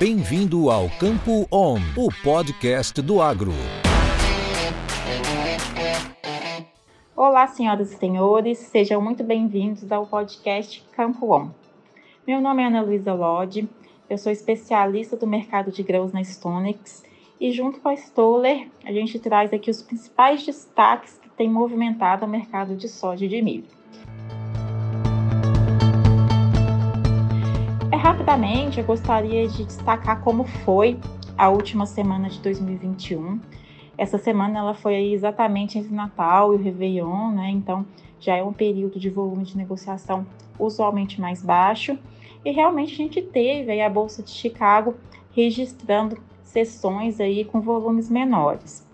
Bem-vindo ao Campo On, o podcast do agro. Olá, senhoras e senhores, sejam muito bem-vindos ao podcast Campo On. Meu nome é Ana Luísa Lodge, eu sou especialista do mercado de grãos na Stonex e junto com a Stoller, a gente traz aqui os principais destaques que têm movimentado o mercado de soja e de milho. Rapidamente, eu gostaria de destacar como foi a última semana de 2021. Essa semana ela foi exatamente entre Natal e o Réveillon, né? Então já é um período de volume de negociação usualmente mais baixo. E realmente a gente teve aí a Bolsa de Chicago registrando sessões aí com volumes menores.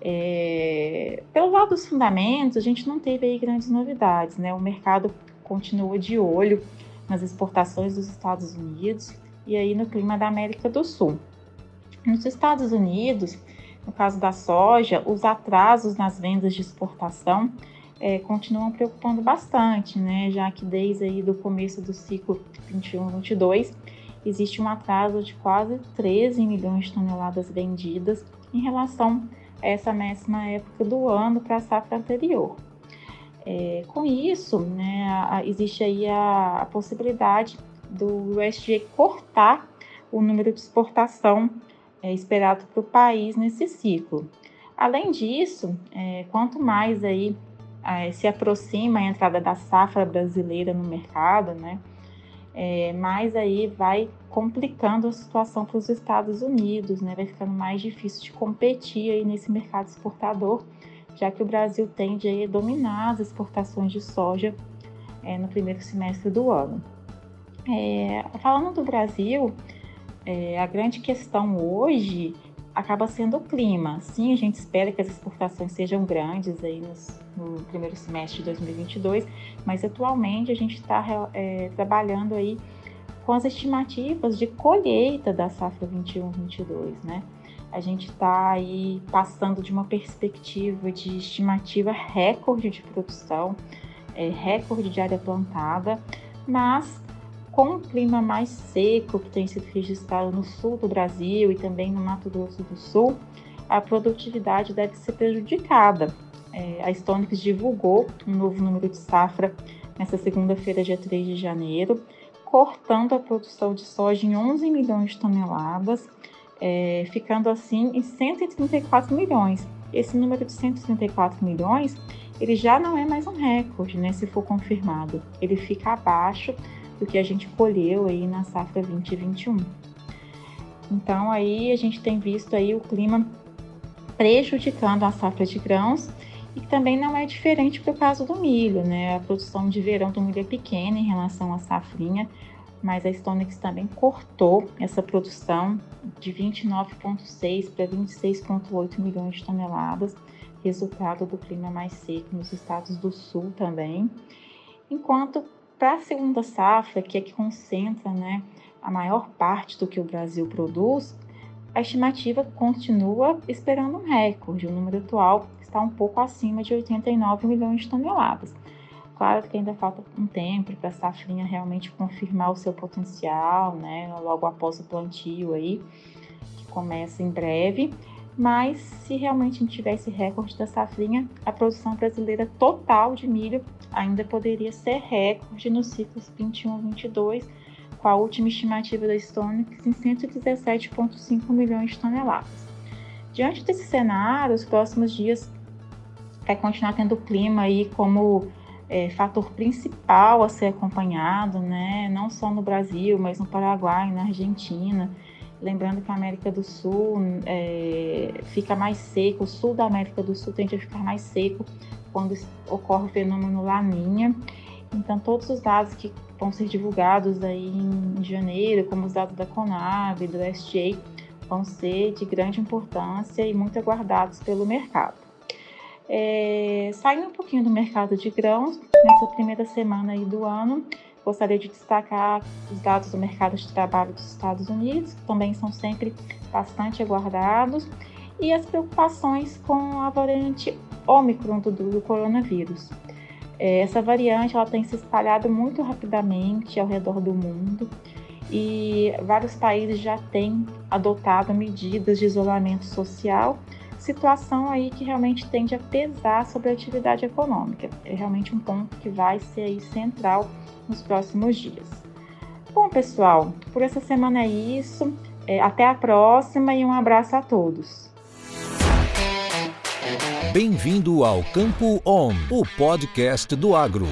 É, pelo lado dos fundamentos, a gente não teve aí grandes novidades, né? O mercado continua de olho nas exportações dos Estados Unidos e aí no clima da América do Sul. Nos Estados Unidos, no caso da soja, os atrasos nas vendas de exportação é, continuam preocupando bastante, né? Já que desde aí do começo do ciclo 21-22 existe um atraso de quase 13 milhões de toneladas vendidas em relação a essa mesma época do ano para a safra anterior. É, com isso, né, existe aí a, a, possibilidade do USG cortar o número de exportação é, esperado para o país nesse ciclo. Além disso, é, quanto mais aí é, se aproxima a entrada da safra brasileira no mercado, né, é, mais aí vai complicando a situação para os Estados Unidos, né? Vai ficando mais difícil de competir aí nesse mercado exportador, já que o Brasil tende a dominar as exportações de soja é, no primeiro semestre do ano. É, falando do Brasil, é, a grande questão hoje acaba sendo o clima. Sim, a gente espera que as exportações sejam grandes aí nos, no primeiro semestre de 2022, mas atualmente a gente está é, trabalhando aí com as estimativas de colheita da safra 21-22, né? A gente está aí passando de uma perspectiva de estimativa recorde de produção, é, recorde de área plantada, mas com o clima mais seco que tem sido registrado no sul do Brasil e também no Mato Grosso do Sul, a produtividade deve ser prejudicada. É, a Stonix divulgou um novo número de safra nessa segunda-feira, dia 3 de janeiro, cortando a produção de soja em 11 milhões de toneladas, é, ficando assim em 134 milhões. Esse número de 134 milhões, ele já não é mais um recorde, né, se for confirmado. Ele fica abaixo do que a gente colheu aí na safra 2021. Então aí a gente tem visto aí o clima prejudicando a safra de grãos e também não é diferente para o caso do milho, né? A produção de verão do milho é pequena em relação à safrinha, mas a Stonex também cortou essa produção de 29,6 para 26,8 milhões de toneladas, resultado do clima mais seco nos estados do sul também. Enquanto para a segunda safra, que é que concentra né, a maior parte do que o Brasil produz, a estimativa continua esperando um recorde. O número atual está um pouco acima de 89 milhões de toneladas. Claro que ainda falta um tempo para a safrinha realmente confirmar o seu potencial, né? Logo após o plantio aí, que começa em breve. Mas se realmente a gente tivesse recorde da safrinha, a produção brasileira total de milho ainda poderia ser recorde nos ciclos 21-22, com a última estimativa da Stonex em 117,5 milhões de toneladas. Diante desse cenário, os próximos dias vai continuar tendo clima aí como é, fator principal a ser acompanhado, né? não só no Brasil, mas no Paraguai, na Argentina. Lembrando que a América do Sul é, fica mais seco, o sul da América do Sul tende a ficar mais seco quando ocorre o fenômeno Laninha. Então, todos os dados que vão ser divulgados aí em janeiro, como os dados da Conab, do SJ, vão ser de grande importância e muito aguardados pelo mercado. É, saindo um pouquinho do mercado de grãos, nessa primeira semana aí do ano, gostaria de destacar os dados do mercado de trabalho dos Estados Unidos, que também são sempre bastante aguardados, e as preocupações com a variante Omicron do, do coronavírus. É, essa variante ela tem se espalhado muito rapidamente ao redor do mundo e vários países já têm adotado medidas de isolamento social, situação aí que realmente tende a pesar sobre a atividade econômica. É realmente um ponto que vai ser aí central nos próximos dias. Bom, pessoal, por essa semana é isso. É, até a próxima e um abraço a todos. Bem-vindo ao Campo On, o podcast do agro.